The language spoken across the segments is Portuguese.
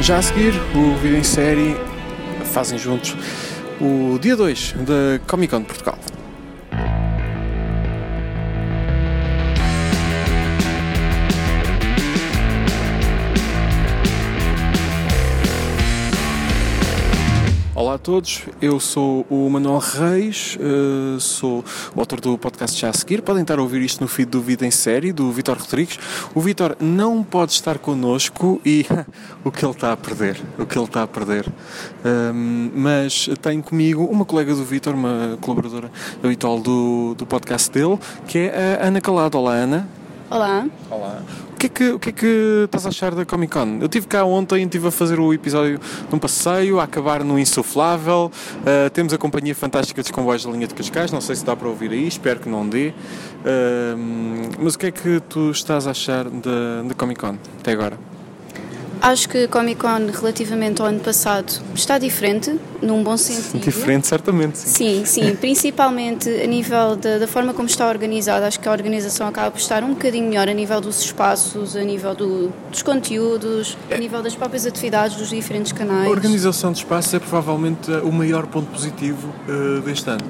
Já a seguir, o Vida em Série fazem juntos o dia 2 da Comic Con de Portugal. Todos, eu sou o Manuel Reis, uh, sou o autor do podcast Já a Seguir. Podem estar a ouvir isto no feed do Vida em Série, do Vitor Rodrigues. O Vitor não pode estar connosco e o que ele está a perder, o que ele está a perder. Um, mas tenho comigo uma colega do Vitor, uma colaboradora habitual do, do podcast dele, que é a Ana Calado. Olá, Ana. Olá. Olá. O que, é que, o que é que estás a achar da Comic Con? Eu estive cá ontem, estive a fazer o episódio de um passeio, a acabar no Insuflável. Uh, temos a companhia fantástica dos comboios da linha de Cascais, não sei se dá para ouvir aí, espero que não dê. Uh, mas o que é que tu estás a achar da Comic Con até agora? Acho que a Comic Con, relativamente ao ano passado, está diferente, num bom sentido. Diferente, certamente. Sim, sim, sim principalmente a nível da, da, forma como está organizada. Acho que a organização acaba por estar um bocadinho melhor a nível dos espaços, a nível do, dos conteúdos, a nível das próprias atividades dos diferentes canais. A organização de espaços é provavelmente o maior ponto positivo uh, deste ano.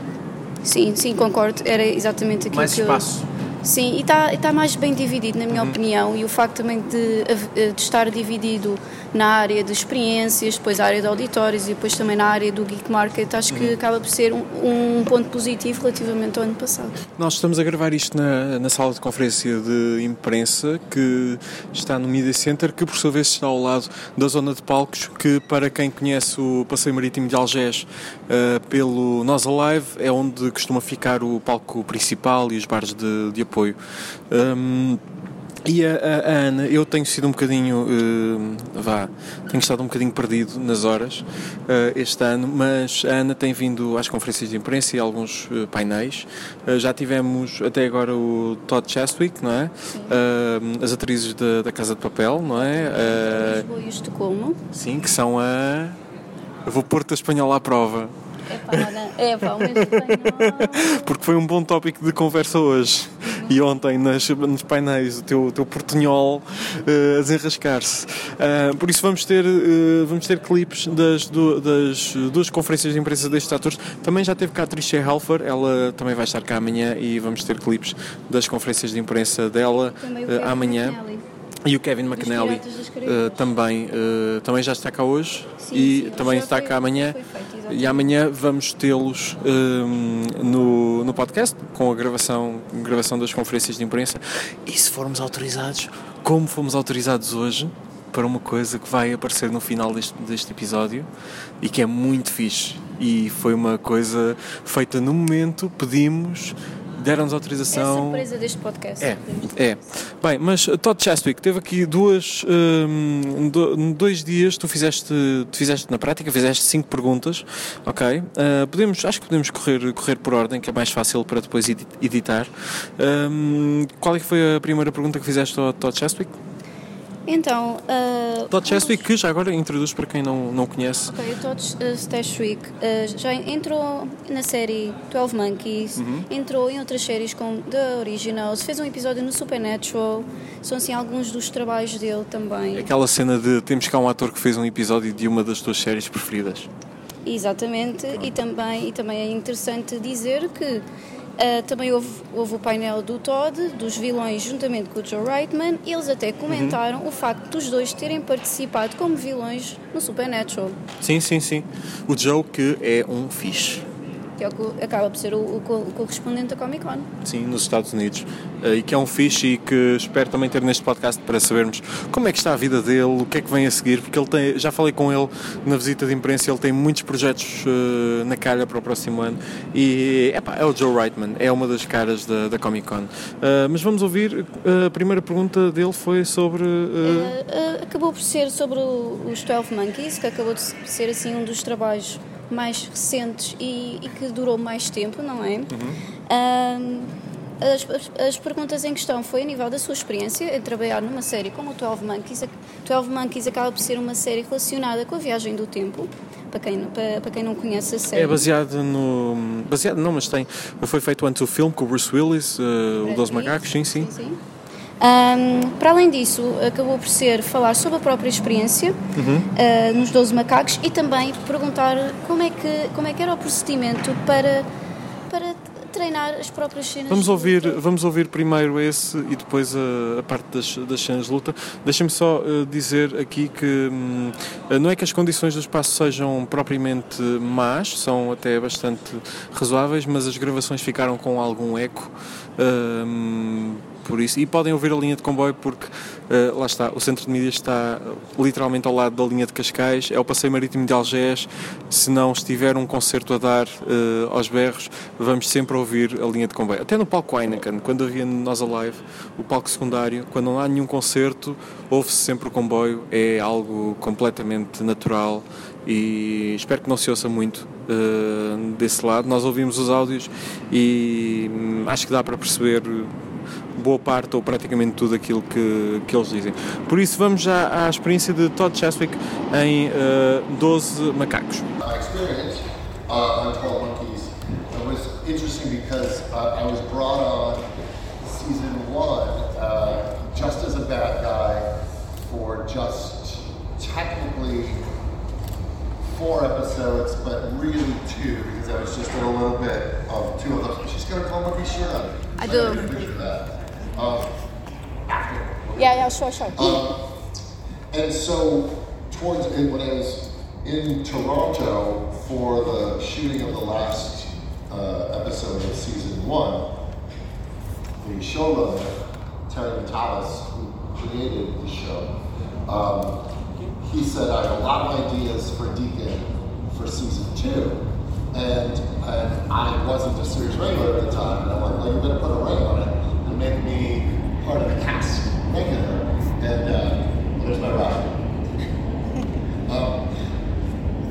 Sim, sim, concordo. Era exatamente aquilo Mais que espaço. Eu Sim, e está tá mais bem dividido, na minha uhum. opinião, e o facto também de, de, estar dividido na área de experiências, depois a área de auditórios e depois também na área do Geek Market, acho que uhum. acaba por ser um, um, ponto positivo relativamente ao ano passado. Nós estamos a gravar isto na, na sala de conferência de imprensa que está no Media Center, que por sua vez está ao lado da zona de palcos, que para quem conhece o Passeio Marítimo de Algés uh, pelo Nós Alive é onde costuma ficar o palco principal e os bares de, de apoio. Um, e a, a, Ana, eu tenho sido um bocadinho, uh, vá, tenho estado um bocadinho perdido nas horas uh, este ano, mas a Ana tem vindo às conferências de imprensa e alguns uh, painéis. já tivemos até agora o Todd Chastwick, não é? as atrizes da, da, Casa de Papel, não é? Lisboa e Estocolmo. Sim, que são a. Eu vou pôr-te a espanhola à prova. É pá, o espanhol. Porque foi um bom tópico de conversa hoje. E ontem nas, nos painéis, o teu, teu portunhol uh, a desenrascar-se. Uh, por isso vamos ter, uh, vamos ter clipes das, do, das duas conferências de imprensa destes atores. Também já teve cá a Tricia Helfer, ela também vai estar cá amanhã e vamos ter clipes das conferências de imprensa dela amanhã. E o Kevin McNally uh, também, uh, também já está cá hoje sim, e sim, também está cá amanhã. E amanhã vamos tê-los uh, no, no podcast com a gravação, gravação das conferências de imprensa. E se formos autorizados, como fomos autorizados hoje, para uma coisa que vai aparecer no final deste, deste episódio e que é muito fixe. E foi uma coisa feita no momento, pedimos, deram-nos autorização. É a surpresa deste podcast. É, é. Bem, mas uh, Todd Chastwick, teve aqui duas, um, dois dias, tu fizeste, tu fizeste na prática, fizeste cinco perguntas, ok? Uh, podemos, acho que podemos correr, correr por ordem, que é mais fácil para depois editar. Um, qual é que foi a primeira pergunta que fizeste ao Todd Chastwick? Então. Uh, Todd Chestwick, que já agora introduz para quem não, não conhece. Ok, o Todd Chestwick uh, já entrou na série 12 Monkeys, uhum. entrou em outras séries como The Originals, fez um episódio no Supernatural, são assim alguns dos trabalhos dele também. Aquela cena de temos cá um ator que fez um episódio de uma das tuas séries preferidas. Exatamente, e também, e também é interessante dizer que Uh, também houve, houve, o painel do Todd, dos vilões, juntamente com o Joe Reitman, eles até comentaram uhum. o facto dos dois terem participado como vilões no Supernatural. Sim, sim, sim. O Joe, que é um fixe que é o que acaba por ser o, o, correspondente da Comic Con. Sim, nos Estados Unidos. Eh, e que é um fixe e que espero também ter neste podcast para sabermos como é que está a vida dele, o que é que vem a seguir, porque ele tem, já falei com ele na visita de imprensa, ele tem muitos projetos uh, na calha para o próximo ano e epá, é o Joe Reitman, é uma das caras da, da Comic Con. Uh, mas vamos ouvir, a primeira pergunta dele foi sobre. Uh... acabou por ser sobre os 12 Monkeys, que acabou de ser assim um dos trabalhos mais recentes e, e, que durou mais tempo, não é? Uhum. Um, as, as, as, perguntas em questão foi a nível da sua experiência em trabalhar numa série como o 12 Monkeys. 12 Monkeys acaba por ser uma série relacionada com a viagem do tempo, para quem, para, para quem não conhece a série. É baseado no. Baseado, não, mas tem. Foi feito antes o filme com o Bruce Willis, uh, o Dos Macacos, sim, sim. sim, sim. Um, para além disso, acabou por ser falar sobre a própria experiência uhum. uh, nos 12 macacos e também perguntar como é que, como é que era o procedimento para, para treinar as próprias cenas. Vamos ouvir, vamos ouvir primeiro esse e depois a, a parte das, das cenas de luta. Deixem-me só uh, dizer aqui que hum, não é que as condições do espaço sejam propriamente más, são até bastante razoáveis, mas as gravações ficaram com algum eco. Uh, por isso. E podem ouvir a linha de comboio porque uh, lá está, o centro de mídias está literalmente ao lado da linha de Cascais, é o passeio marítimo de Algés. Se não estiver um concerto a dar uh, aos berros, vamos sempre ouvir a linha de comboio. Até no palco Heineken, quando havia Nós Alive, o palco secundário, quando não há nenhum concerto, ouve-se sempre o comboio, é algo completamente natural e espero que não se ouça muito uh, desse lado. Nós ouvimos os áudios e hum, acho que dá para perceber boa parte ou praticamente tudo aquilo que, que eles dizem. Por isso, vamos já à experiência de Todd Chaswick em uh, 12 Macacos. experience uh, on 12 Monkeys was interesting because uh, I was brought on season one uh, just as a bad guy for just technically four episodes, but really two because I was just in a little bit of two of those. She's got a 12 monkey shirt on. I do. Uh, yeah, yeah, sure, sure. Uh, and so, towards and when I was in Toronto for the shooting of the last uh, episode of season one, the showrunner, Terry Metalis, who created the show, um, he said, I have a lot of ideas for Deacon for season two. And, and I wasn't a series regular at the time, and I'm like, well, you better put a ring on it and make me part of the cast regular. And uh, there's my rock. um,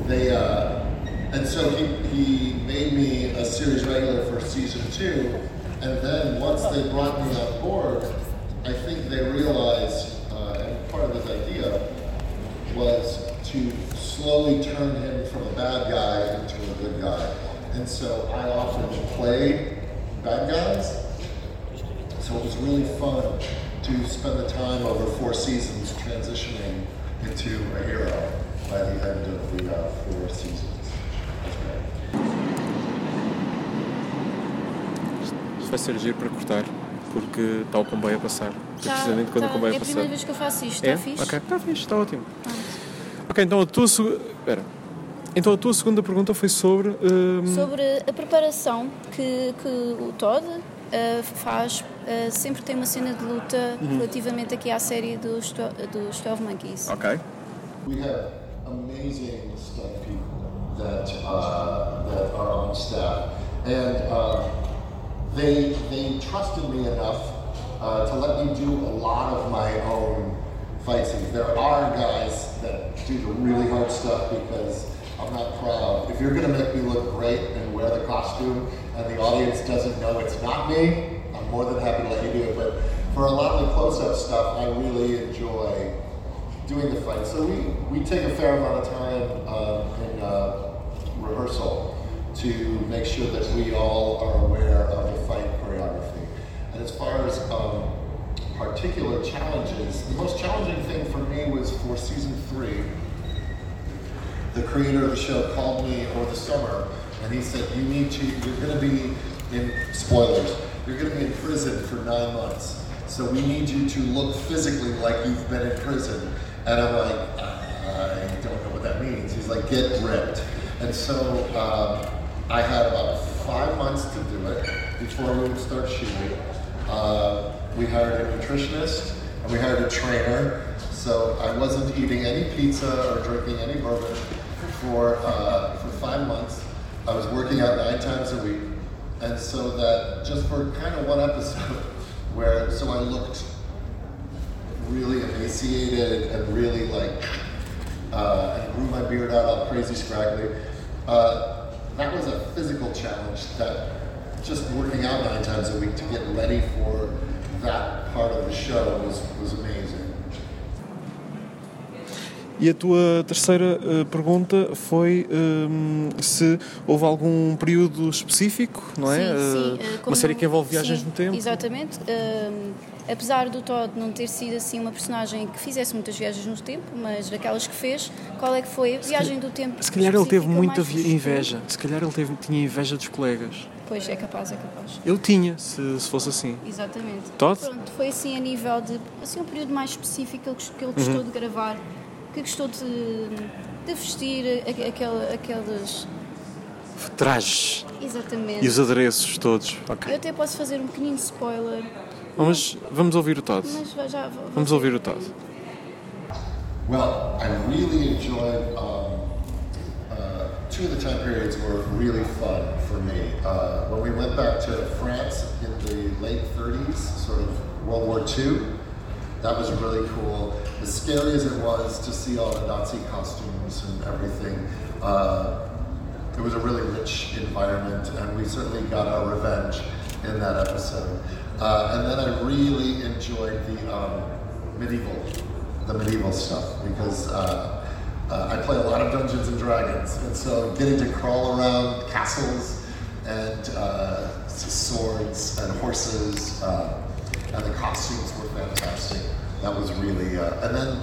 they, uh, and so he, he made me a series regular for season two. And then once they brought me on board, I think they realized, uh, and part of his idea was to slowly turn him from a bad guy into a good guy. And so I often play bad guys so it was really fun to spend the time over four seasons transitioning into a hero by the end of the uh, four seasons. Isto vai ser giro para cortar, porque está o comboio a passar. Já, precisamente quando tá. o comboio é a passar. É a primeira vez que eu faço isto, é? está fixe? Ok, está fixe, está ótimo. Ok, então a tua segunda. Então a tua segunda pergunta foi sobre. Um... Sobre a preparação que, que o Todd uh, faz, uh, sempre tem uma cena de luta uhum. relativamente aqui à série dos, dos 12 Monkeys. Ok. We have amazing stunt people that, uh, that are on staff. And uh, they, they trusted me enough uh, to let me do a lot of my own fight scenes. There are guys that do the really hard stuff because I'm not proud. If you're going to make me look great and wear the costume, and the audience doesn't know it's not me, I'm more than happy to let you do it. But for a lot of the close-up stuff, I really enjoy doing the fight. So we, we take a fair amount of time um, in uh, rehearsal to make sure that we all are aware of the fight choreography. And as far as um, particular challenges, the most challenging thing for me was for season three. The creator of the show called me over the summer and he said, You need to, you're going to be in, spoilers, you're going to be in prison for nine months. So we need you to look physically like you've been in prison. And I'm like, I don't know what that means. He's like, Get ripped. And so um, I had about five months to do it before we would start shooting. Uh, we hired a nutritionist and we hired a trainer. So I wasn't eating any pizza or drinking any bourbon for, uh, for five months. I was working out nine times a week, and so that just for kind of one episode, where so I looked really emaciated and really like, uh, and grew my beard out all crazy scraggly. Uh, that was a physical challenge. That just working out nine times a week to get ready for that part of the show was was amazing. E a tua terceira uh, pergunta foi um, se houve algum período específico, não é? Sim, sim. Uh, uma série que envolve viagens sim, no tempo. Exatamente. Uh, apesar do Todd não ter sido assim uma personagem que fizesse muitas viagens no tempo, mas daquelas que fez, qual é que foi a viagem do tempo? Se calhar ele teve muita inveja. Se calhar ele teve, tinha inveja dos colegas. Pois, é capaz, é capaz. Ele tinha, se, se fosse assim. Exatamente. Todd? Pronto, foi assim a nível de, assim, um período mais específico que ele gostou uhum. de gravar, que gostou de, de vestir aquel, aquelas... Trajes. Exatamente. E os adereços todos. Okay. Eu até posso fazer um pequenino spoiler. Mas vamos ouvir o Todd. Mas já, vamos ouvir o Todd. Well, I really enjoyed um, two of the time periods were really fun for me. Uh, when we went back to France in the late 30s, sort of World War II, that was really cool. As scary as it was to see all the Nazi costumes and everything, uh, it was a really rich environment, and we certainly got our revenge in that episode. Uh, and then I really enjoyed the um, medieval, the medieval stuff because uh, uh, I play a lot of Dungeons and Dragons, and so getting to crawl around castles and uh, swords and horses, uh, and the costumes were fantastic. That was really, uh, and then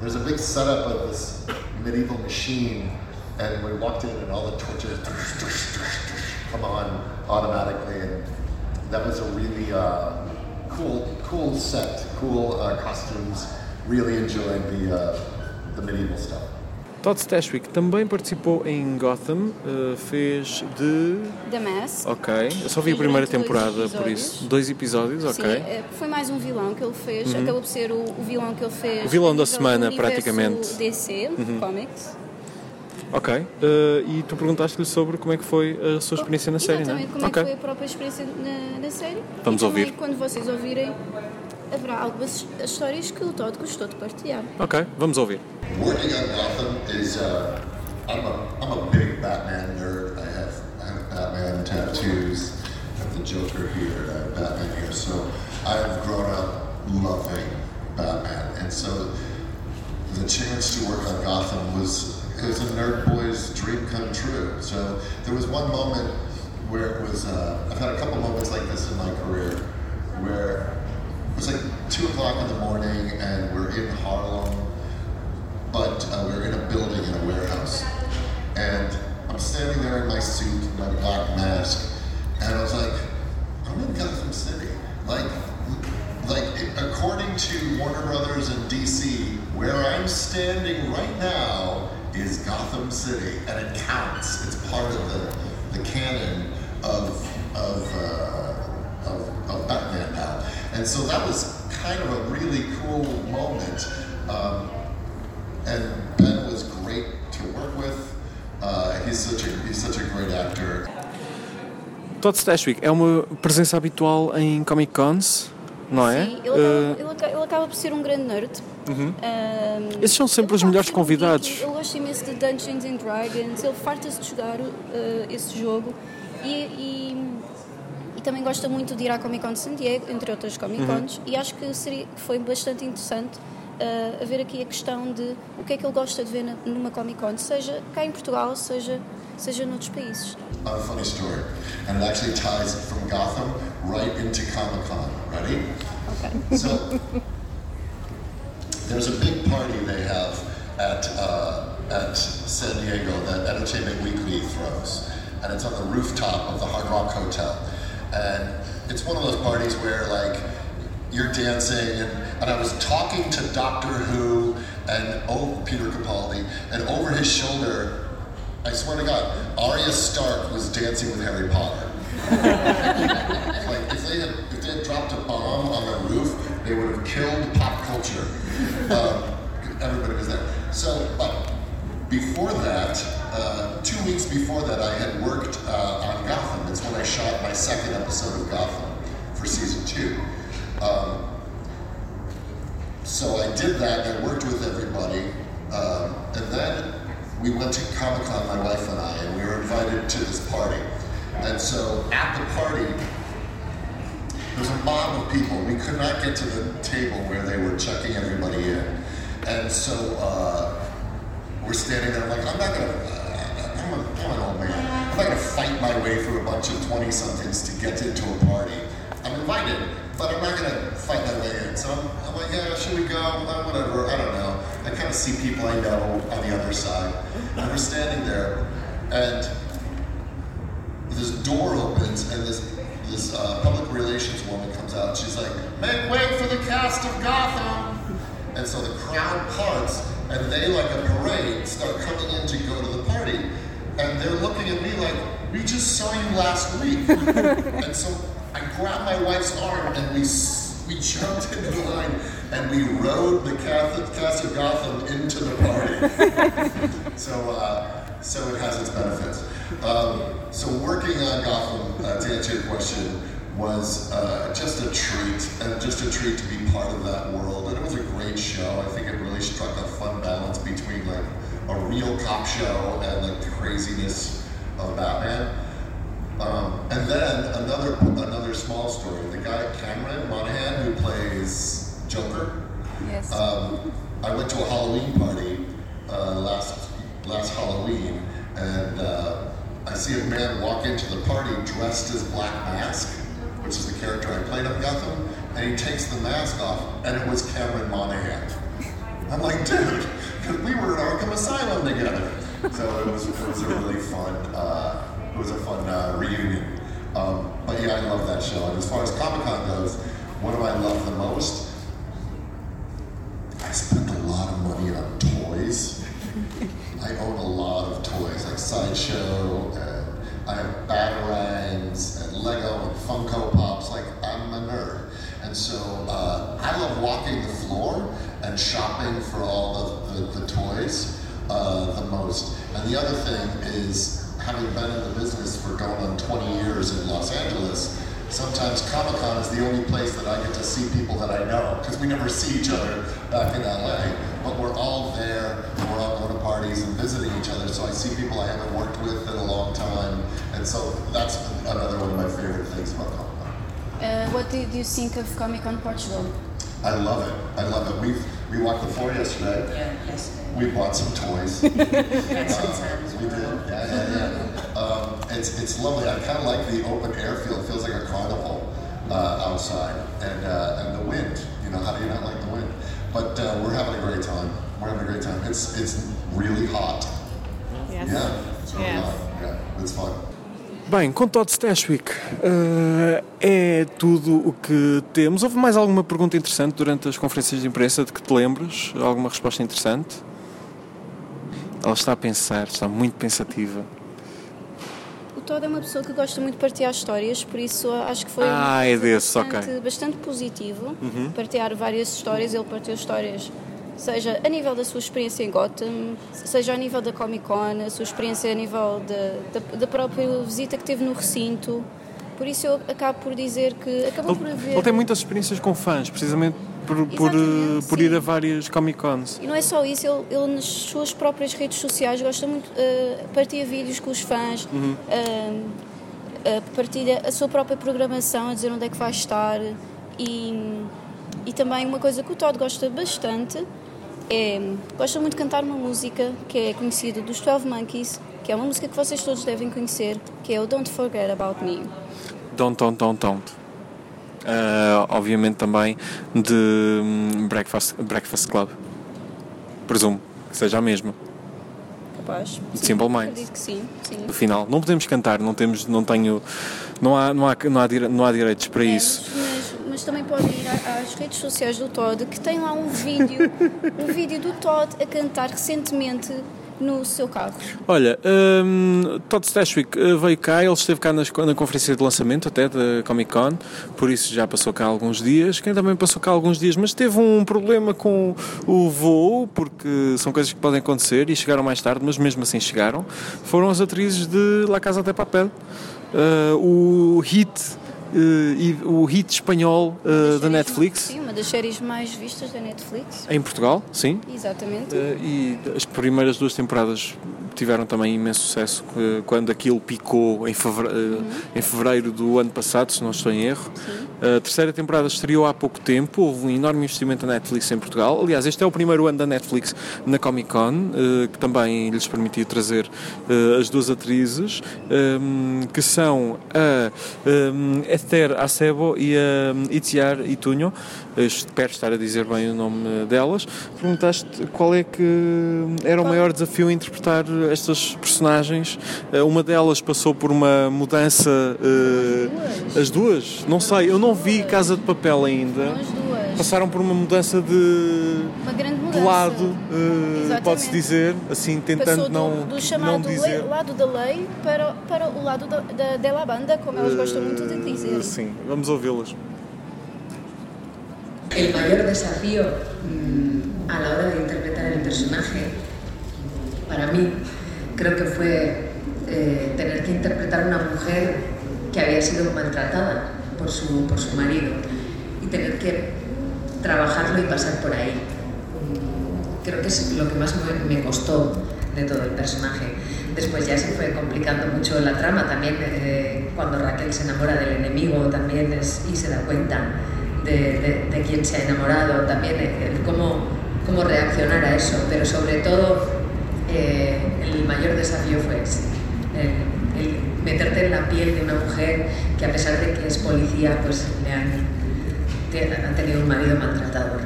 there's a big setup of this medieval machine, and we walked in, and all the torches come on automatically, and that was a really uh, cool, cool set, cool uh, costumes. Really enjoyed the the medieval stuff. Todd Stashwick também participou em Gotham, uh, fez de. The Mask. Ok, eu só vi a primeira temporada, por isso. Dois episódios, ok. Sim, eh, foi mais um vilão que ele fez, uhum. acabou por ser o, o, vilão que ele fez. O vilão da semana, praticamente. DC, uhum. Comics. Ok, uh, e tu perguntaste-lhe sobre como é que foi a sua experiência na série, não é? como okay. é que foi a própria experiência na, na série. Vamos e ouvir. Também, quando vocês ouvirem, haverá algumas histórias que o Todd gostou de partilhar. Ok, vamos ouvir. Working on Gotham is, uh, I'm, a, I'm a big Batman nerd. I have, I have Batman tattoos. I have the Joker here, I have Batman here. So I have grown up loving Batman. And so the chance to work on Gotham was, it was a nerd boy's dream come true. So there was one moment where it was, uh, I've had a couple moments like this in my career where it was like two o'clock in the morning and we're in Harlem, but uh, we are in a building in a warehouse. And I'm standing there in my suit, my black mask, and I was like, I'm in Gotham City. Like, like according to Warner Brothers in DC, where I'm standing right now is Gotham City, and it counts. It's part of the, the canon of of, uh, of, of Batman now. And so that was kind of a really cool moment. Um, and Ben was great to work with. Uh, he's, such a, he's such a great actor. Todd Stashwick é uma presença habitual em Comic Cons, não é? Sim, ele, acaba, uh... ele, acaba, ele acaba por ser um grande nerd. Uhum. Um, Esses são sempre os melhores convidados. Um ele gosta imenso de Dungeons and Dragons, ele farta-se de jogar uh, esse jogo e, e e também gosta muito de ir à Comic Con de San Diego, entre outras Comic Cons, uhum. e acho que seria, foi bastante interessante uh, a ver aqui a questão de o que é que ele gosta de ver na, numa Comic Con, seja cá em Portugal, seja, seja noutros países. A funny story, and it actually ties from Gotham right into Comic Con. Ready? Okay. So, there's a big party they have at, uh, at San Diego that Entertainment Weekly throws, and it's on the rooftop of the Hard Rock Hotel. And it's one of those parties where like you're dancing and, and I was talking to Doctor Who and oh Peter Capaldi and over his shoulder I swear to God, Arya Stark was dancing with Harry Potter. like if they had if they had dropped a bomb on the roof, they would have killed pop culture. Um, everybody was there. So, but before that, uh, two weeks before that, I had worked uh, on I shot my second episode of Gotham for season two. Um, so I did that I worked with everybody. Um, and then we went to Comic Con, my wife and I, and we were invited to this party. And so at the party, there was a mob of people. We could not get to the table where they were checking everybody in. And so uh, we're standing there. Like, I'm not gonna. Uh, I'm, a, I'm an old man. I'm not gonna fight my way through a bunch of twenty somethings to get into a party. I'm invited, but I'm not gonna fight my way in. So I'm, I'm like, yeah, should we go? Uh, whatever. I don't know. I kind of see people I know on the other side, and we're standing there, and this door opens, and this this uh, public relations woman comes out. She's like, make way for the cast of Gotham. And so the crowd parts, and they, like a parade, start coming in to go to. And they're looking at me like, we just saw you last week. and so I grabbed my wife's arm, and we we jumped into the line, and we rode the cast, cast of Gotham into the party. so, uh, so it has its benefits. Um, so working on Gotham, uh, to answer your question, was uh, just a treat, and just a treat to be part of that world. And it was a great show. I think it really struck a fun balance between like a real cop show and like the craziness of Batman. Um, and then another another small story. The guy Cameron Monaghan who plays Joker. Yes. Um, I went to a Halloween party uh, last last Halloween, and uh, I see a man walk into the party dressed as Black Mask, which is the character I played on Gotham, and he takes the mask off, and it was Cameron Monaghan. I'm like, dude, we were at Arkham Asylum together. So it was it was a really fun uh, it was a fun uh, reunion. Um, but yeah, I love that show. And as far as Comic Con goes, what do I love the most? I spent a lot of money on toys. I own a lot of toys, like Sideshow, and I have Batarangs, and Lego, and Funko Pops. Like, I'm a nerd. And so uh, I love walking the floor and shopping for all the, the, the toys uh, the most. And the other thing is, having been in the business for going on 20 years in Los Angeles, sometimes Comic Con is the only place that I get to see people that I know because we never see each other back in LA. But we're all there, and we're all going to parties and visiting each other. So I see people I haven't worked with in a long time, and so that's another one of my favorite things about Comic Con. Uh, what did you think of Comic Con Portugal? I love it. I love it. We've we walked the floor yesterday. Yeah, yes. We bought some toys. Had. We did. Yeah, yeah, yeah. Um, it's it's lovely. I kind of like the open air feel. It feels like a carnival uh, outside, and uh, and the wind. You know, how do you not like the wind? But uh, we're having a great time. We're having a great time. It's it's really hot. Yes. Yeah, it's really Yes. hot. Yeah, it's fun. Bem, com Todd Stashwick, eh, é tudo o que temos. Houve mais alguma pergunta interessante durante as conferências de imprensa de que te lembres? Alguma resposta interessante? Ela está a pensar, está muito pensativa. O Todd é uma pessoa que gosta muito de partilhar histórias, por isso acho que foi Ah, é desse, bastante, ok. Uhum. bastante positivo partilhar várias histórias. Ele partilhou histórias, seja a nível da sua experiência em Gotham, seja a nível da Comic Con, a sua experiência a nível da, da, da própria visita que teve no recinto. Por isso eu acabo por dizer que acabou por Ele, haver. ele tem muitas experiências com fãs, precisamente por, por, por ir a várias Comic Cons. E não é só isso, ele, ele nas suas próprias redes sociais gosta muito, uh, partilha vídeos com os fãs, Uhum. uh, uh, partilha a sua própria programação, a dizer onde é que vai estar. E, e também uma coisa que o Todd gosta bastante é. gosta muito de cantar uma música que é conhecida dos 12 Monkeys, que é uma música que vocês todos devem conhecer, que é o Don't Forget About Me. Don't, don't, don't, don't. Eh, obviamente também de hum, Breakfast, Breakfast Club. Presumo que seja a mesma. Capaz? De Simple Minds. Acredito que sim, sim. No final. Não podemos cantar, não temos, não tenho. Não há, não há, não há, dire- não há direitos para É, isso. Mas, também podem ir às redes sociais do Todd, que tem lá um vídeo, um vídeo do Todd a cantar recentemente no seu carro. Olha, hum, Todd Stashwick eh, veio cá, ele esteve cá nas- na conferência de lançamento até da Comic Con, por isso já passou cá alguns dias. Quem também passou cá alguns dias, mas teve um problema com o voo, porque são coisas que podem acontecer e chegaram mais tarde, mas mesmo assim chegaram. Foram as atrizes de La Casa de Papel. Eh, o hit, e- o hit espanhol eh, da Netflix. Sim, uma uma das séries mais vistas da Netflix. Em Portugal, sim. Exatamente. Eh, e as primeiras duas temporadas tiveram também imenso sucesso eh, quando aquilo picou em fevereiro, Uhum. em fevereiro do ano passado, se não estou em erro. A terceira temporada estreou há pouco tempo, houve um enorme investimento da Netflix em Portugal. Aliás, este é o primeiro ano da Netflix na Comic Con, eh, que também lhes permitiu trazer eh, as duas atrizes, ehm, que são a ehm, Esther Acebo e a Itziar Itunho. Eh, Espero estar a dizer bem o nome delas. Perguntaste qual é que era o maior desafio a interpretar estas personagens. Eh, Uma delas passou por uma mudança. eh, as duas? Não sei, eu não vi Casa de Papel ainda. Passaram por uma mudança de, Uma grande de mudança. lado, eh, Exatamente. pode-se dizer, assim, tentando do, não, do não chamado dizer. lei- lado da lei para, para o lado da, da, da banda, como elas gostam muito de dizer. Sim, vamos ouvi-las. El mayor desafío mm, a la hora de interpretar el personaje, para mí, creo que fue eh, tener que interpretar una mujer que había sido maltratada por su, por su marido y tener que trabajarlo y pasar por ahí. Creo que es lo que más me, me costó de todo el personaje. Después ya se fue complicando mucho la trama, también eh, cuando Raquel se enamora del enemigo también es- y se da cuenta de, de, de quién se ha enamorado, también cómo, cómo reaccionar a eso, pero sobre todo eh, el mayor desafío fue ese, el, el meterte en la piel de una mujer que a pesar de que es policía, pues le han, te- ha tenido un marido maltratador.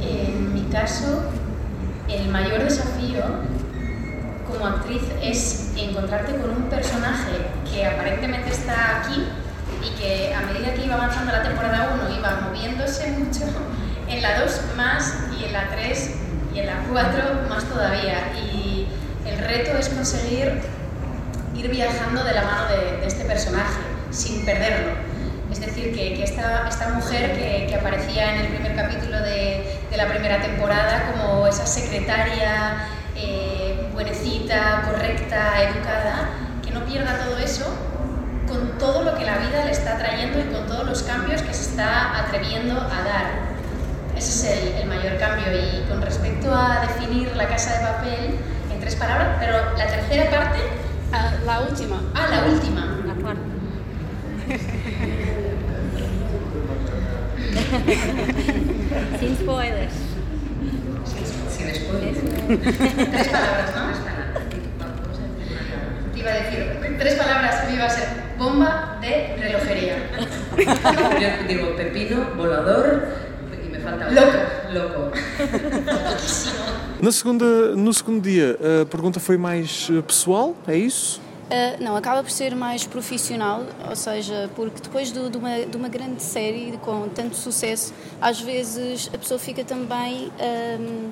En mi caso, el mayor desafío como actriz es encontrarte con un personaje que aparentemente está aquí y que a medida que iba avanzando la temporada 1 iba moviéndose mucho, en la 2 más y en la 3 y en la 4 más todavía. Y el reto es conseguir ir viajando de la mano de, de este personaje sin perderlo. Es decir, que, que esta, esta mujer que, que aparecía en el primer capítulo de, de la primera temporada como esa secretaria eh, buenecita, correcta, educada, que no pierda todo eso con todo lo que la vida le está trayendo y con todos los cambios que se está atreviendo a dar. Ese es el, el mayor cambio. Y con respecto a definir la casa de papel en tres palabras, pero la tercera parte, Ah, la última. ah, la última. La cuarta. Sin spoilers. Sin spoilers. Tres palabras, ¿no? Te iba a decir, tres palabras me iba a ser bomba de relojería. Yo digo pepino, volador falta Loco. Loco. Na segunda, no segundo dia, a pergunta foi mais eh, pessoal, é isso? Uh, não, acaba por ser mais profissional, ou seja, porque depois do- de, uma, de uma grande série com tanto sucesso, às vezes a pessoa fica também. um,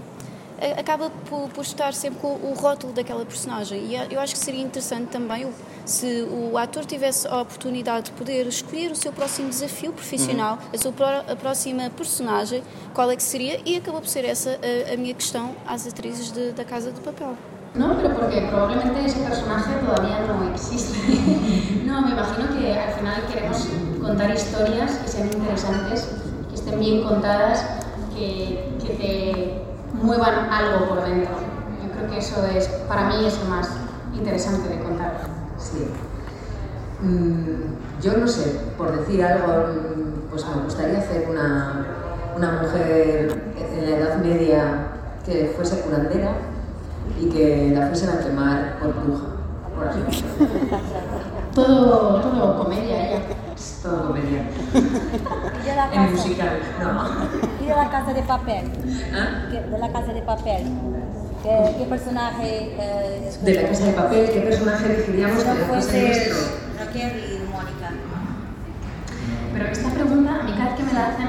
a- acaba por, por estar sempre com o rótulo daquela personagem. E eu acho que seria interessante também o- se o ator tivesse a oportunidade de poder escolher o seu próximo desafio profissional, a sua pró- a próxima personagem, qual é que seria, e acabou por ser essa a, a minha questão às atrizes de- da Casa de Papel. No, pero porque probablemente ese personaje todavía no existe. no, me imagino que al final queremos contar historias que sean interesantes, que estén bien contadas, que, que te muevan algo por dentro. Yo creo que eso es, para mí, es lo más interesante de contar. Sí. Mm, yo no sé, por decir algo, mm, pues me gustaría hacer una, una mujer en la Edad Media que fuese curandera y que la fuesen a quemar por bruja, por ejemplo. Todo, todo comedia ella. Es todo comedia. Y de la En casa, musical, no. y de la casa de papel. ¿Ah? ¿Qué- De la casa de papel. ¿Qué, qué personaje eh, De la casa de papel, ¿qué personaje elegiríamos que No puede fuese nuestro? Raquel y Mónica. Pero esta pregunta, a mí cada vez que me la hacen,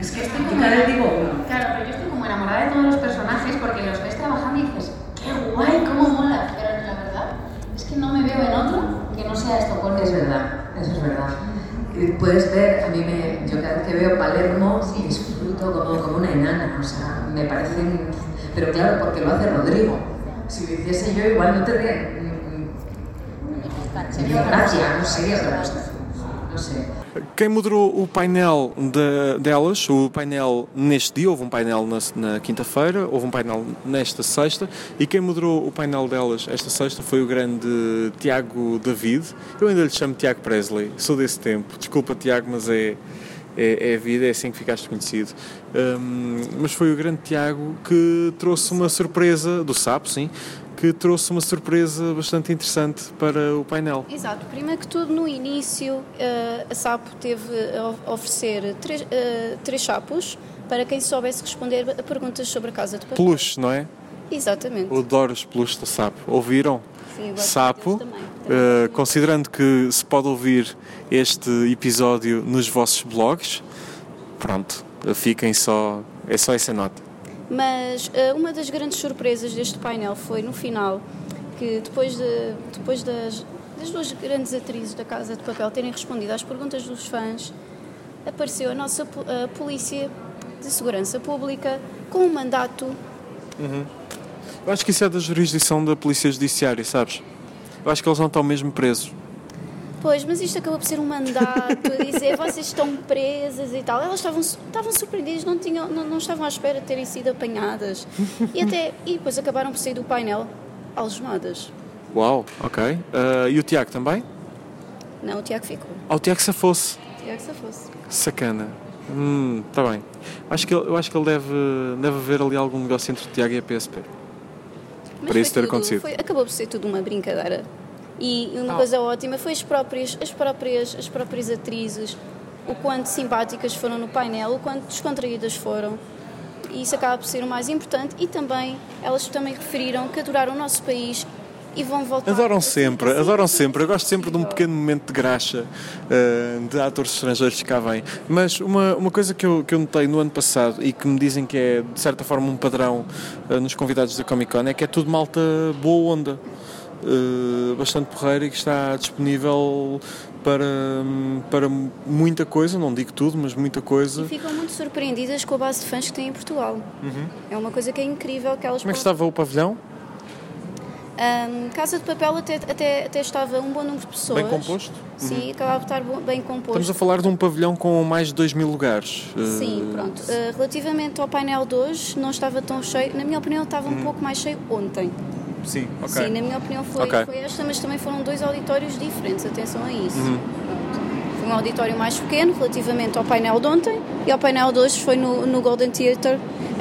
es que estoy como... cada vez digo uno. Claro, pero yo estoy como enamorada de todos los personajes porque los ves trabajando y dices, qué guay, cómo mola. Pero la verdad es que no me veo en otro que no sea esto con Es verdad, eso es verdad. Puedes ver, a mí me, yo cada vez que veo Palermo disfruto como, como una enana, o sea, me parece, un- pero claro, porque lo hace Rodrigo. Si lo hiciese yo igual no tendría otra gracia, no sería otra cosa. no sé. Quem moderou o painel de- delas, o painel neste dia, houve um painel na, na quinta-feira, houve um painel nesta sexta, e quem moderou o painel delas esta sexta foi o grande Tiago David. Eu ainda lhe chamo Tiago Presley, sou desse tempo. Desculpa, Tiago, mas é, é, é a vida, é assim que ficaste conhecido. Hum, mas foi o grande Tiago que trouxe uma surpresa, do Sapo, sim, que trouxe uma surpresa bastante interessante para o painel. Exato. Primeiro que tudo, no início, eh, a SAP teve a oferecer três, eh, três chapos para quem soubesse responder a perguntas sobre a Casa de Papel. Peluche, não é? Exatamente. Eu adoro os peluches do sapo. Ouviram? Sim, Sapo. também. Uh, considerando que se pode ouvir este episódio nos vossos blogs, pronto, fiquem só. É só essa nota. Mas eh, uma das grandes surpresas deste painel foi no final que depois, de, depois das, das duas grandes atrizes da Casa de Papel terem respondido às perguntas dos fãs, apareceu a nossa a Polícia de Segurança Pública com um mandato. Eu acho que isso é da jurisdição da Polícia Judiciária, sabes? Eu acho que eles não estão mesmo presos. Pois, mas isto acabou por ser um mandato a dizer vocês estão presas e tal. Elas estavam, estavam surpreendidas, não, tinham, não, não estavam à espera de terem sido apanhadas. E, até, e depois acabaram por sair do painel algemadas. Uau, ok. Uh, e o Tiago também? Não, o Tiago ficou. Ah, o Tiago se fosse. Tiago se fosse. Sacana. Hum, tá bem. Acho que eu acho que ele deve, deve haver ali algum negócio entre o Tiago e a PSP. Para isso ter acontecido. foi- acabou por ser tudo uma brincadeira. E uma Ah. coisa ótima foi as próprias, as, próprias, as próprias atrizes, o quanto simpáticas foram no painel, o quanto descontraídas foram. E isso acaba por ser o mais importante. E também, elas também referiram que adoraram o nosso país e vão voltar. Adoram assim- sempre, assim adoram sempre. Eu gosto sempre de um pequeno momento de graxa uh, de atores estrangeiros que cá vêm. Mas uma, uma coisa que eu, que eu notei no ano passado e que me dizem que é de certa forma um padrão uh, nos convidados da Comic Con é que é tudo malta boa onda. uh, bastante porreira e que está disponível para, para muita coisa, não digo tudo, mas muita coisa. E ficam muito surpreendidas com a base de fãs que têm em Portugal. É uma coisa que é incrível que elas Como é que estava o pavilhão? Ahm, Casa de Papel até, até, até estava um bom número de pessoas. Bem composto? Sim, acabava de estar bem composto. Estamos a falar de um pavilhão com mais de 2 mil lugares. Sim, Uh, pronto. Uh, relativamente ao painel de hoje, não estava tão cheio. Na minha opinião, estava Uhum. um pouco mais cheio ontem. Sim, ok. Sim, na minha opinião foi, Ok. foi esta, mas também foram dois auditórios diferentes. Atenção a isso. Uhum. Foi um auditório mais pequeno relativamente ao painel de ontem e ao painel de hoje foi no, no Golden Theatre.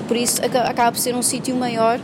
Por isso aca- acaba por ser um sítio maior.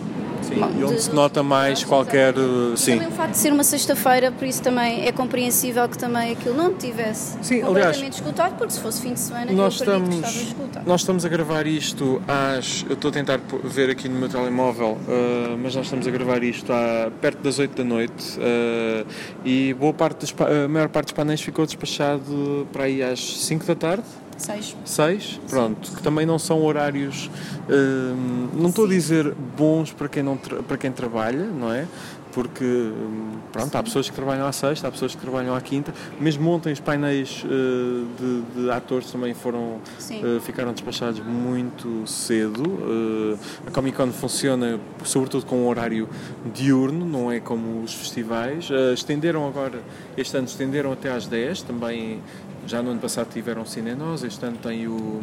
Sim, e onde de- se nota mais qualquer. uh, E Sim. também o facto de ser uma sexta-feira, por isso também é compreensível que também aquilo não tivesse Sim, completamente aliás, esgotado, porque se fosse fim de semana Nós estamos, que nós estamos a gravar isto às. Eu estou a tentar ver aqui no meu telemóvel, uh, mas nós estamos a gravar isto à, perto das 8 da noite uh, e boa parte dos, a maior parte dos painéis ficou despachado para aí às 5 da tarde. Seis. 6, pronto, que também não são horários, hum, não estou a dizer bons para quem, não para quem trabalha, não é? Porque, hum, pronto, há pessoas que trabalham à sexta, há pessoas que trabalham à quinta. Mesmo ontem os painéis uh, de, de atores também foram, Sim. uh, ficaram despachados muito cedo. Uh, a Comic Con funciona sobretudo com um horário diurno, não é como os festivais. Uh, estenderam agora, este ano estenderam até às 10, também já no ano passado tiveram Cinenos, este ano tem o,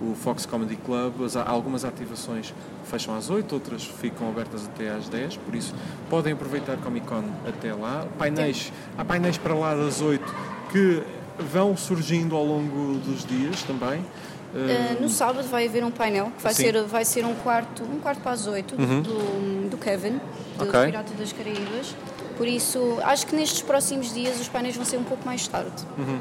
o Fox Comedy Club, as- algumas ativações fecham às 8, outras ficam abertas até às 10, por isso podem aproveitar Comic Con até lá. Painéis, há painéis para lá das 8 que vão surgindo ao longo dos dias também. Uh, no sábado vai haver um painel que vai Sim. ser, vai ser um quarto, um quarto para as oito do, do Kevin, do Ok. Pirata das Caraíbas. Por isso, acho que nestes próximos dias os painéis vão ser um pouco mais tarde,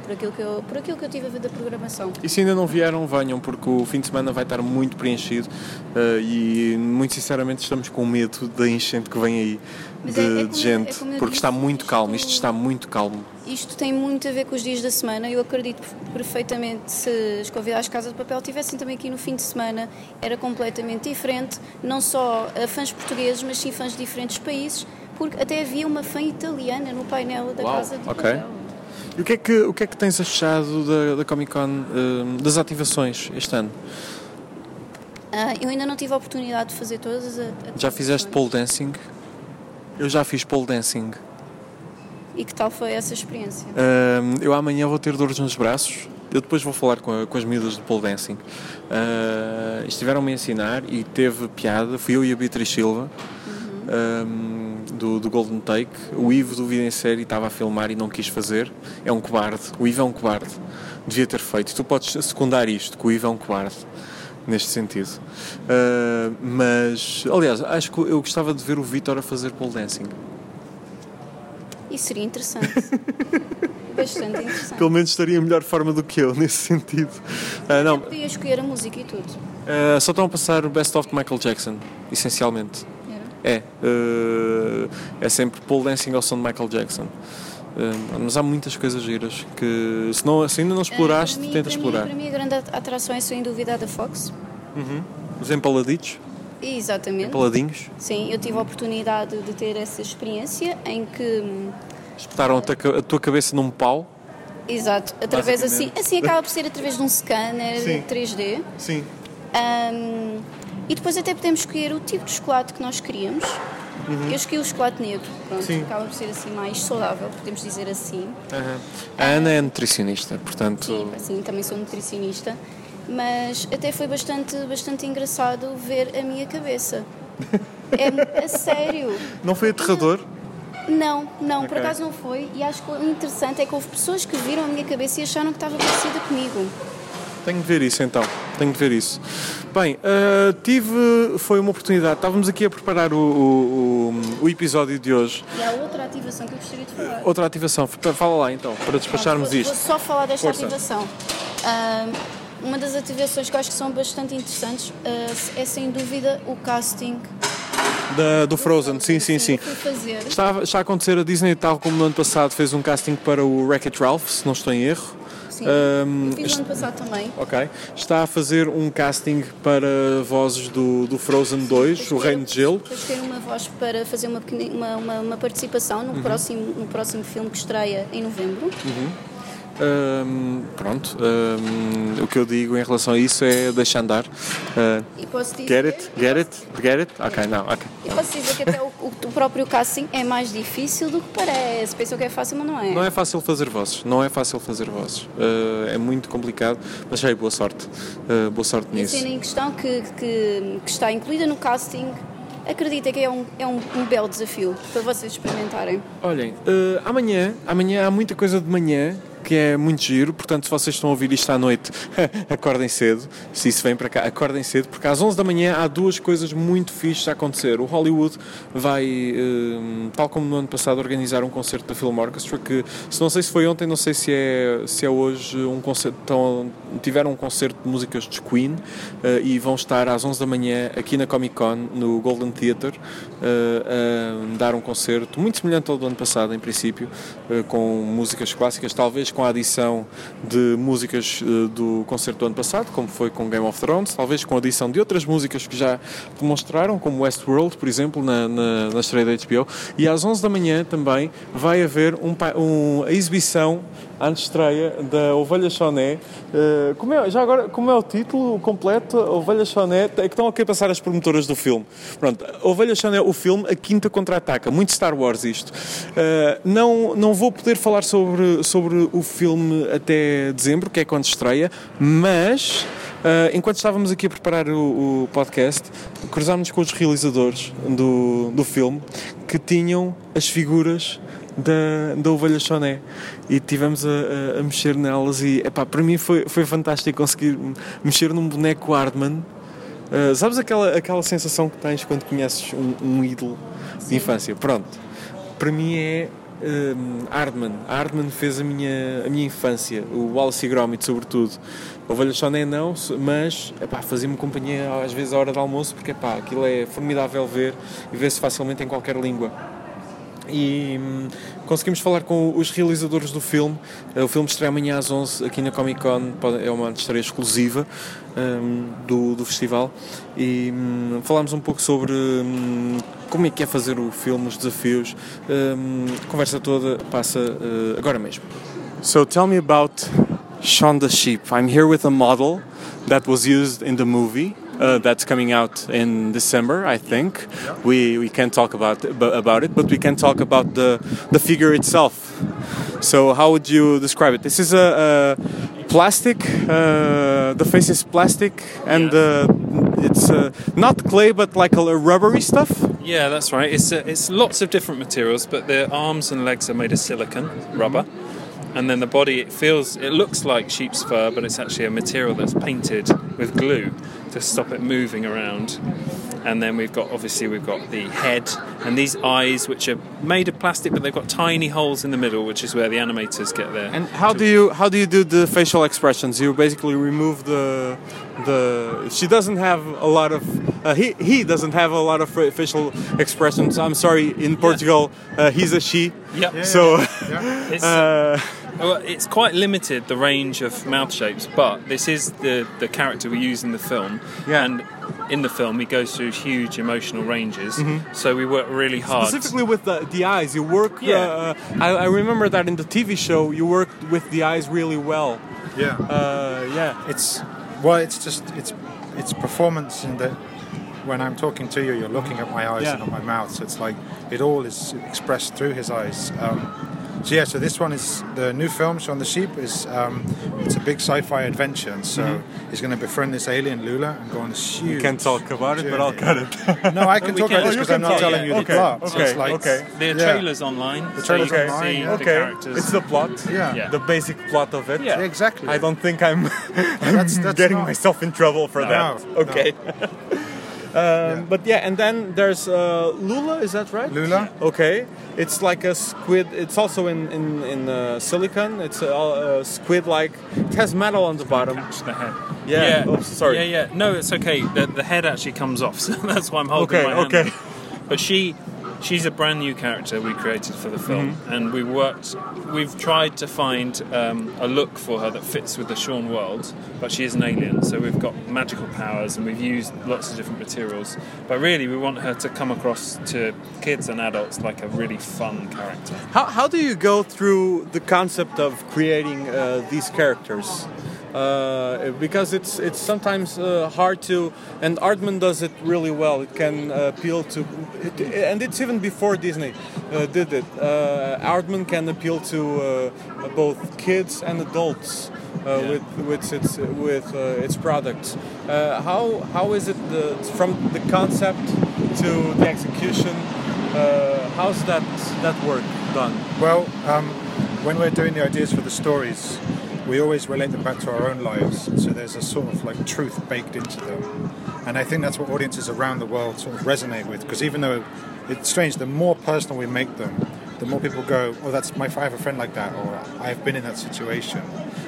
por, aquilo que eu, por aquilo que eu tive a ver da programação. E se ainda não vieram, venham, porque o fim de semana vai estar muito preenchido uh, e, muito sinceramente, estamos com medo da enchente que vem aí de, é- é de como- gente, é porque está disse, muito calmo, isto- isto está muito calmo. Isto tem muito a ver com os dias da semana. Eu acredito perfeitamente se os convidados de Casa de Papel tivessem também aqui no fim de semana, era completamente diferente. Não só a fãs portugueses, mas sim fãs de diferentes países, porque até havia uma fã italiana no painel da Uau, Casa de ok. Papel. E o que é que, o que, é que tens achado da, da Comic Con, uh, das ativações este ano? Ah, eu ainda não tive a oportunidade de fazer todas as Já fizeste pole dancing? Eu já fiz pole dancing. E que tal foi essa experiência? Ahm, eu amanhã vou ter dores nos braços. Eu depois vou falar com, a- com as miúdas do pole dancing. Ah, estiveram-me a ensinar e teve piada. Fui eu e a Beatriz Silva, ahm, do, do Golden Take. O Ivo do Vida em Série estava a filmar e não quis fazer. É um cobarde. O Ivo é um cobarde. Devia ter feito. Tu podes secundar isto, que o Ivo é um cobarde. Neste sentido. Ah, mas, aliás, acho que eu gostava de ver o Vitor a fazer pole dancing. Isso seria interessante. Bastante interessante. Pelo menos estaria em melhor forma do que eu, nesse sentido. Ah, não, Podia escolher a música e tudo. ah, só estão a passar o best of de Michael Jackson, essencialmente. É. ah, é sempre pole dancing ao som de Michael Jackson. Ah, mas há muitas coisas giras que, se, não, se ainda não exploraste, Ah, para mim- tenta para mim- explorar. Para mim, a grande atração é sem dúvida a da Fox. Os empaladitos, Exatamente. empaladinhos, Sim, eu tive a oportunidade de ter essa experiência em que. espetaram a tua- cabeça num pau. Exato, através assim, assim acaba por ser através de um scanner Sim. 3D. Sim. Hum, e depois até podemos escolher o tipo de chocolate que nós queríamos. Eu escolhi o chocolate negro, pronto, Uhum. Sim. acaba por ser assim mais saudável, podemos dizer assim. A Ana é nutricionista, portanto. Sim, assim, também sou nutricionista, mas até foi bastante, bastante engraçado ver a minha cabeça. É a sério. Não foi aterrador? Não, não, por Ok. acaso não foi. E acho que o interessante é que houve pessoas que viram a minha cabeça e acharam que estava parecida comigo. Tenho de ver isso então, tenho de ver isso. Bem, ah, tive. Foi uma oportunidade. Estávamos aqui a preparar o, o, o- episódio de hoje. E há outra ativação que eu gostaria de falar. Outra ativação, fala lá então, para despacharmos Vou- isto. Vou só falar desta Força. ativação. Ah, uma das ativações que eu acho que são bastante interessantes ah, é sem dúvida o casting. Da- do Frozen, sim, sim, sim. Está, está a acontecer a Disney, tal como no ano passado, fez um casting para o Wreck-It Ralph, se não estou em erro. Sim, eu fiz no ano passado também. Ok. Está a fazer um casting para vozes do, do Frozen 2, o Reino de Gelo. Depois ter uma voz para fazer uma, pequeni- uma, uma, uma participação Uhum. no, próximo, no próximo filme que estreia em novembro. Pronto. o que eu digo em relação a isso é deixa andar. Ah, E posso dizer, get it? Get it? Get it? Ok, não, ok. E posso dizer que até o, o- próprio casting é mais difícil do que parece. Pensam que é fácil, mas não é. Não é fácil fazer vozes, não é fácil fazer vozes. Ah, é muito complicado, mas sei, boa sorte. Ah, boa sorte E a nisso. cena em questão que, que, que está incluída no casting, acredita que é um, é um, um belo desafio para vocês experimentarem. Olhem, eh, amanhã, amanhã há muita coisa de manhã que é muito giro, portanto, se vocês estão a ouvir isto à noite, acordem cedo. Se isso vem para cá, acordem cedo, porque às 11 da manhã há duas coisas muito fixes a acontecer. O Hollywood vai, eh, tal como no ano passado, organizar um concerto da Film Orchestra, que se não sei se foi ontem, não sei se é, se é hoje, um concerto, tiveram um concerto de músicas de Queen eh, e vão estar às 11 da manhã aqui na Comic Con, no Golden Theatre, eh, a dar um concerto muito semelhante ao do ano passado, em princípio, eh, com músicas clássicas, talvez com a adição de músicas eh, do concerto do ano passado, como foi com Game of Thrones, talvez com a adição de outras músicas que já demonstraram, como Westworld, por exemplo, na, na, na estreia da HBO. E às 11 da manhã também vai haver um, um, a exibição antestreia da Ovelha Choné. Eh, como é, já agora, como é o título completo? Ovelha Choné, é que estão aqui a passar as promotoras do filme. Pronto, Ovelha Choné, o filme, a quinta contra-ataca. Muito Star Wars isto. Eh, não, não vou poder falar sobre, sobre o filme até dezembro, que é quando estreia, mas... Uh, enquanto estávamos aqui a preparar o, o podcast, cruzámos com os realizadores do, do filme que tinham as figuras da, da ovelha Choné. E tivemos a, a- a mexer nelas e epá, para mim foi, foi fantástico conseguir mexer num boneco Hardman. Uh, sabes aquela, aquela sensação que tens quando conheces um, um ídolo de infância? Pronto, para mim é um, Hardman. Hardman fez a minha, a minha infância, o Wallace e Gromit, sobretudo. Ovelha Choné não, mas fazia-me companhia às vezes à hora do almoço, porque epá, aquilo é formidável ver e vê-se facilmente em qualquer língua e hum, conseguimos falar com os realizadores do filme. Eh, O filme estreia amanhã às 11 aqui na Comic Con, é uma estreia exclusiva hum, do, do festival. E hum, falámos um pouco sobre hum, como é que é fazer o filme, os desafios. A conversa toda passa eh, agora mesmo. So tell me about Shaun the Sheep. I'm here with a model that was used in the movie. Uh, that's coming out in December, I think. We we can't talk about about it, but we can talk about the the figure itself. So how would you describe it? This is a, a plastic. Uh, the face is plastic, and uh, it's uh, not clay, but like a rubbery stuff. Yeah, that's right. It's uh, it's lots of different materials, but the arms and legs are made of silicon rubber, and then the body it feels it looks like sheep's fur, but it's actually a material that's painted with glue to stop it moving around. And then we've got obviously we've got the head and these eyes, which are made of plastic, but they've got tiny holes in the middle, which is where the animators get their. And how do you how do you do the facial expressions? You basically remove the the. She doesn't have a lot of. Uh, he he doesn't have a lot of facial expressions. I'm sorry. In Portugal, uh, he's a she. Yep. So. It's, Uh, well, it's quite limited the range of mouth shapes, but this is the the character we use in the film. Yeah. And in the film, he goes through huge emotional ranges, so we work really hard. Mm-hmm. Specifically with the, the eyes, you work. Yeah. Uh, I, I remember that in the TV show, you worked with the eyes really well. Yeah. Uh, yeah. It's well, it's just it's it's performance in that when I'm talking to you, you're looking at my eyes Yeah. and not my mouth. So it's like it all is expressed through his eyes. Um, so yeah, so this one is the new film, Shaun the Sheep. Is um, it's a big sci-fi adventure, and so he's going to befriend this alien Lula and go on this huge. Mm-hmm. You can talk about it, but I'll cut it. No, I can talk can- about this Oh, you because I'm not talk, telling yeah. you the Okay, plot. So okay, it's like, okay. The Yeah. trailer's online. The so trailer's you can online, see yeah. the okay. It's the plot. Yeah. Yeah. The basic plot of it. Yeah. Exactly. I don't think I'm, I'm That's- that's getting not- myself in trouble for No, that. no. Okay. um, But yeah, and then there's uh, Lula. Is that right? Lula. Okay. It's like a squid. It's also in in in uh, silicon. It's a, a squid-like. It has metal on the bottom. Catch the head. Yeah. Oops, sorry. Yeah, yeah. No, it's okay. The, the head actually comes off, so that's why I'm holding Okay, my hand. okay. But she, she's a brand new character we created for the film, Mm-hmm. and we worked. We've tried to find um, a look for her that fits with the Sean world, but she is an alien, so we've got magical powers, and we've used lots of different materials. But really, we want her to come across to kids and adults like a really fun character. How, how do you go through the concept of creating uh, these characters? Uh, because it's it's sometimes uh, hard to, and Artman does it really well. It can uh, appeal to, it, and it's even before Disney uh, did it. Uh, Aardman can appeal to uh, both kids and adults. Uh, Yeah. with with its with uh, its products, uh, how how is it the, from the concept to the execution? Uh, how's that that work done? Well, um, when we're doing the ideas for the stories, we always relate them back to our own lives. So there's a sort of like truth baked into them. And I think that's what audiences around the world sort of resonate with. Because even though it's strange, the more personal we make them, the more people go, oh, that's my, I have a friend like that, or I've been in that situation.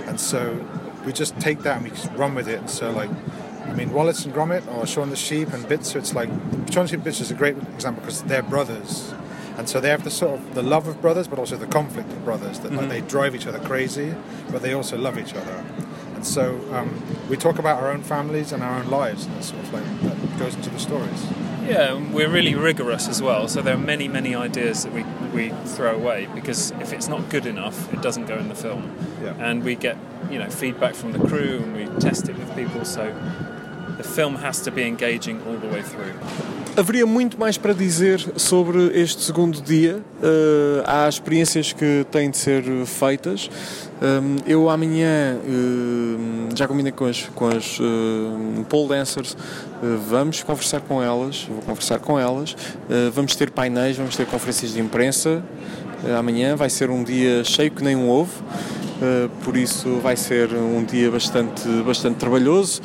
And so we just take that and we just run with it. And so, like, I mean, Wallace and Gromit, or Shaun the Sheep and Bits, so it's like, Shaun the Sheep and Bits is a great example because they're brothers. And so they have the sort of the love of brothers, but also the conflict of brothers. That like, they drive each other crazy, but they also love each other. And so um, we talk about our own families and our own lives, and that sort of like that goes into the stories. Yeah, we're really rigorous as well. So there are many, many ideas that we, we throw away because if it's not good enough, it doesn't go in the film. Yeah. And we get you know feedback from the crew and we test it with people. So the film has to be engaging all the way through. Haveria muito mais para dizer sobre este segundo dia. Uh, há experiências que têm de ser feitas. Um, eu amanhã uh, já combinei com as, com as uh, pole dancers. Uh, vamos conversar com elas. Vou conversar com elas. Uh, vamos ter painéis, vamos ter conferências de imprensa. Amanhã vai ser um dia cheio que nem um ovo. Uh, por isso vai ser um dia bastante, bastante trabalhoso,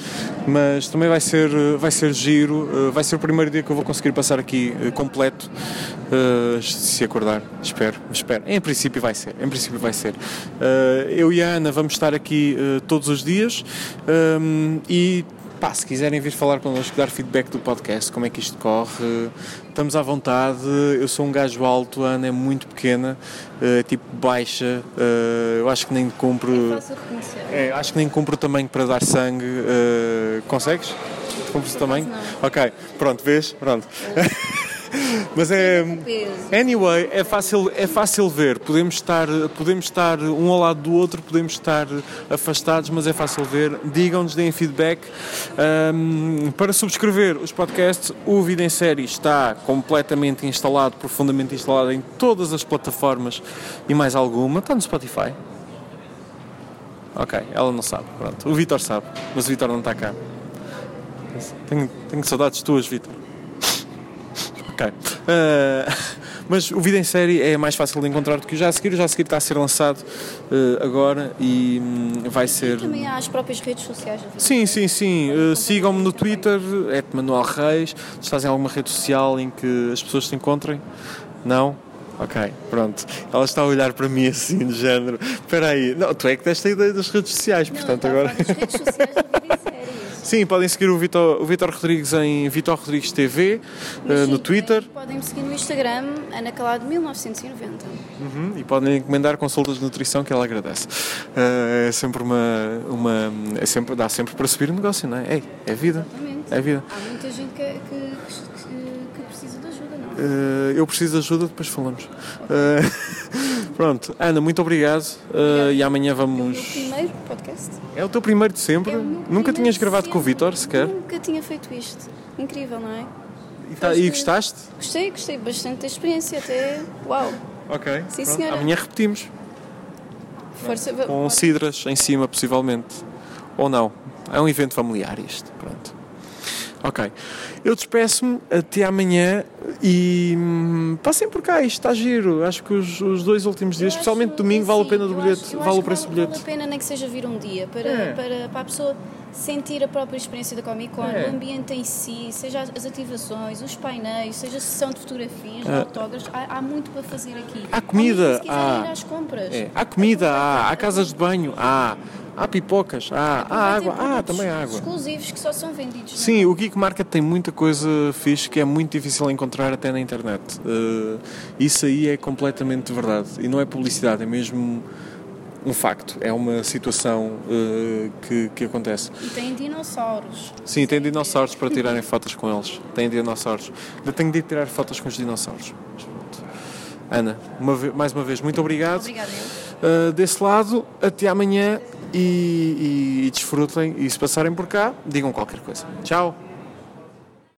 mas também vai ser, vai ser giro. Uh, vai ser o primeiro dia que eu vou conseguir passar aqui uh, completo, se acordar. Espero, espero. Em princípio vai ser. Em princípio vai ser. Eu e a Ana vamos estar aqui todos os dias um, e Pá, se quiserem vir falar connosco, dar feedback do podcast, como é que isto corre, estamos à vontade. Eu sou um gajo alto, a Ana é muito pequena, eh, tipo baixa. eh, eu acho que nem compro. É fácil reconhecer. É, acho que nem compro o tamanho para dar sangue. eh, consegues? Compras o tamanho? Ok, pronto, vês? Pronto. Mas é. Anyway, é fácil, é fácil ver. Podemos estar, podemos estar um ao lado do outro, podemos estar afastados, mas é fácil ver. Digam-nos, deem feedback. Ahm, para subscrever os podcasts, o Vida em Série está completamente instalado, profundamente instalado em todas as plataformas e mais alguma. Está no Spotify. Ok, ela não sabe. Pronto. O Vitor sabe, mas o Vitor não está cá. Tenho, tenho saudades tuas, Vitor. Ok. Uh, mas o Vida em Série é mais fácil de encontrar do que o Já a Seguir. O Já a Seguir está a ser lançado uh, agora e hum, vai ser. Também há as próprias redes sociais. Sim, sim, sim. Uh, Sigam-me no Twitter, é Manuel Reis. Estás em alguma rede social em que as pessoas se encontrem? Não? Ok, pronto. Ela está a olhar para mim assim, de género. Espera aí. Não, tu é que deste a ideia das redes sociais, Não, portanto agora. das redes sociais da vida em série. Sim, podem seguir o Vitor, o Vitor Rodrigues em Vitor Rodrigues TV, uh, sim, no Twitter. Podem me seguir no Instagram, Ana Calado 1990. Uhum, e podem encomendar consultas de nutrição que ela agradece. Uh, é sempre uma, uma é sempre, dá sempre para subir o negócio, não é? É, é vida. Exatamente. É vida. Há muita gente que, que- Uh, eu preciso de ajuda, depois falamos. Uh, pronto, Ana, muito obrigado. Uh, e amanhã O meu vamos. primeiro podcast. É o teu primeiro de sempre? É Nunca tinhas gravado com o. Vitor sequer? Nunca tinha feito isto. Incrível, não é? E, tá- e gostaste? Gostei, gostei bastante da experiência, até. Uau! Ok. Sim, pronto. senhora. Amanhã repetimos. Força. Com cidras em cima, possivelmente. Ou não. É um evento familiar isto. Pronto. Ok. Eu despeço-me até amanhã e hum, passem por cá, isto está giro. Acho que os, os dois últimos dias, especialmente domingo, vale a pena do bilhete. Vale o preço do bilhete. Vale a pena nem que seja vir um dia para, É. para, para a pessoa sentir a própria experiência da Comic Con, É. o ambiente em si, seja as- ativações, os painéis, seja a sessão de fotografias, de Ah. autógrafos. Há, há muito para fazer aqui. Há comida, Ou há- ir às compras. É, Há comida, há, há casas de banho, há, há pipocas, há, há água, há também há água. Exclusivos que só são vendidos. na Sim, o Geek Market tem muita coisa fixe que é muito difícil encontrar até na internet. Uh, isso aí é completamente verdade. E não é publicidade, é mesmo um facto. É uma situação uh, que, que acontece. E tem dinossauros. Sim, tem dinossauros para tirarem fotos com eles. Tem dinossauros. Ainda tenho de ir tirar fotos com os dinossauros. Ana, uma ve- mais uma vez, muito obrigado. Obrigada. Uh, desse lado, até amanhã e, e, e desfrutem. E se passarem por cá, digam qualquer coisa. Tchau.